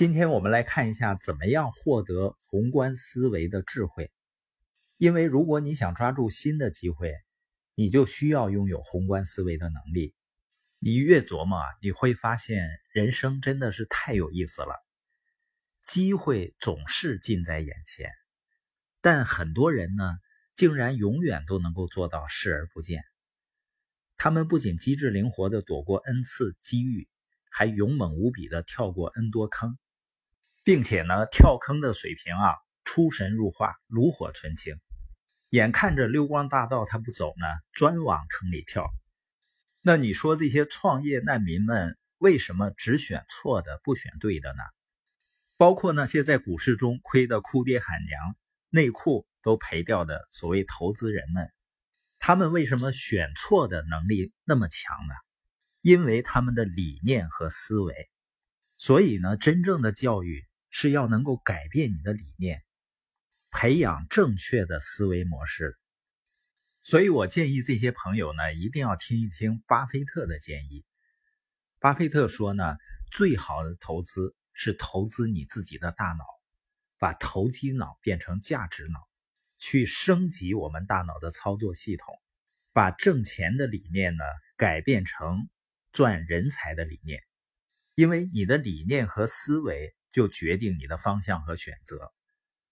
今天我们来看一下，怎么样获得宏观思维的智慧。因为如果你想抓住新的机会，你就需要拥有宏观思维的能力。你越琢磨，你会发现人生真的是太有意思了。机会总是近在眼前，但很多人呢，竟然永远都能够做到视而不见。他们不仅机智灵活地躲过 n 次机遇，还勇猛无比地跳过 n 多坑，并且呢，跳坑的水平啊，出神入化，炉火纯青。眼看着溜光大道他不走呢，专往坑里跳。那你说这些创业难民们为什么只选错的不选对的呢？包括那些在股市中亏得哭爹喊娘、内裤都赔掉的所谓投资人们，他们为什么选错的能力那么强呢？因为他们的理念和思维。所以呢，真正的教育是要能够改变你的理念。培养正确的思维模式，所以我建议这些朋友呢，一定要听一听巴菲特的建议。巴菲特说呢，最好的投资是投资你自己的大脑，把投机脑变成价值脑，去升级我们大脑的操作系统，把挣钱的理念呢改变成赚人才的理念，因为你的理念和思维就决定你的方向和选择。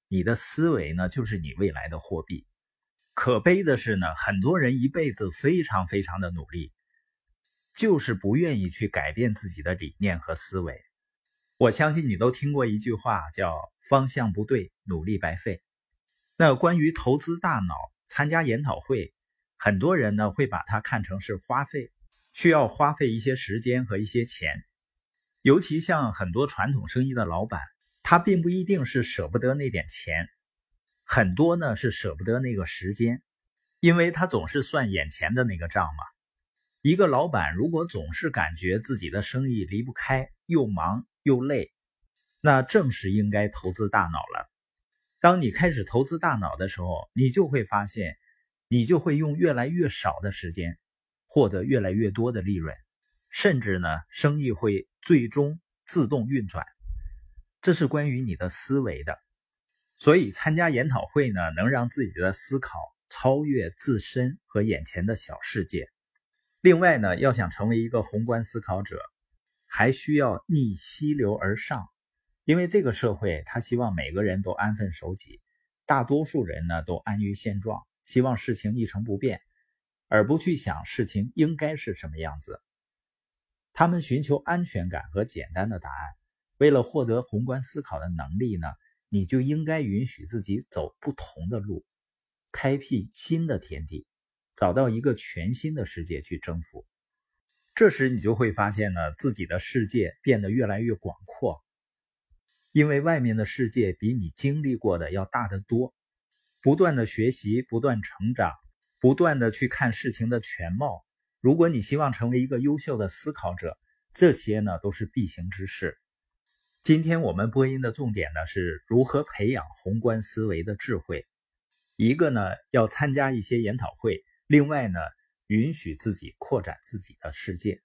你的思维呢，就是你未来的货币。可悲的是呢，很多人一辈子非常非常的努力，就是不愿意去改变自己的理念和思维。我相信你都听过一句话，叫“方向不对，努力白费”。那关于投资大脑、参加研讨会，很多人呢会把它看成是花费，需要花费一些时间和一些钱。尤其像很多传统生意的老板。他并不一定是舍不得那点钱，很多呢是舍不得那个时间，因为他总是算眼前的那个账嘛。一个老板如果总是感觉自己的生意离不开，又忙又累，那正是应该投资大脑了。当你开始投资大脑的时候，你就会发现，你就会用越来越少的时间，获得越来越多的利润，甚至呢，生意会最终自动运转。这是关于你的思维的，所以参加研讨会呢，能让自己的思考超越自身和眼前的小世界。另外呢，要想成为一个宏观思考者，还需要逆溪流而上，因为这个社会他希望每个人都安分守己，大多数人呢都安于现状，希望事情一成不变，而不去想事情应该是什么样子。他们寻求安全感和简单的答案。为了获得宏观思考的能力呢，你就应该允许自己走不同的路，开辟新的天地，找到一个全新的世界去征服。这时你就会发现呢，自己的世界变得越来越广阔，因为外面的世界比你经历过的要大得多。不断的学习，不断成长，不断的去看事情的全貌。如果你希望成为一个优秀的思考者，这些呢都是必行之事。今天我们播音的重点呢，是如何培养宏观思维的智慧。一个呢，要参加一些研讨会；另外呢，允许自己扩展自己的世界。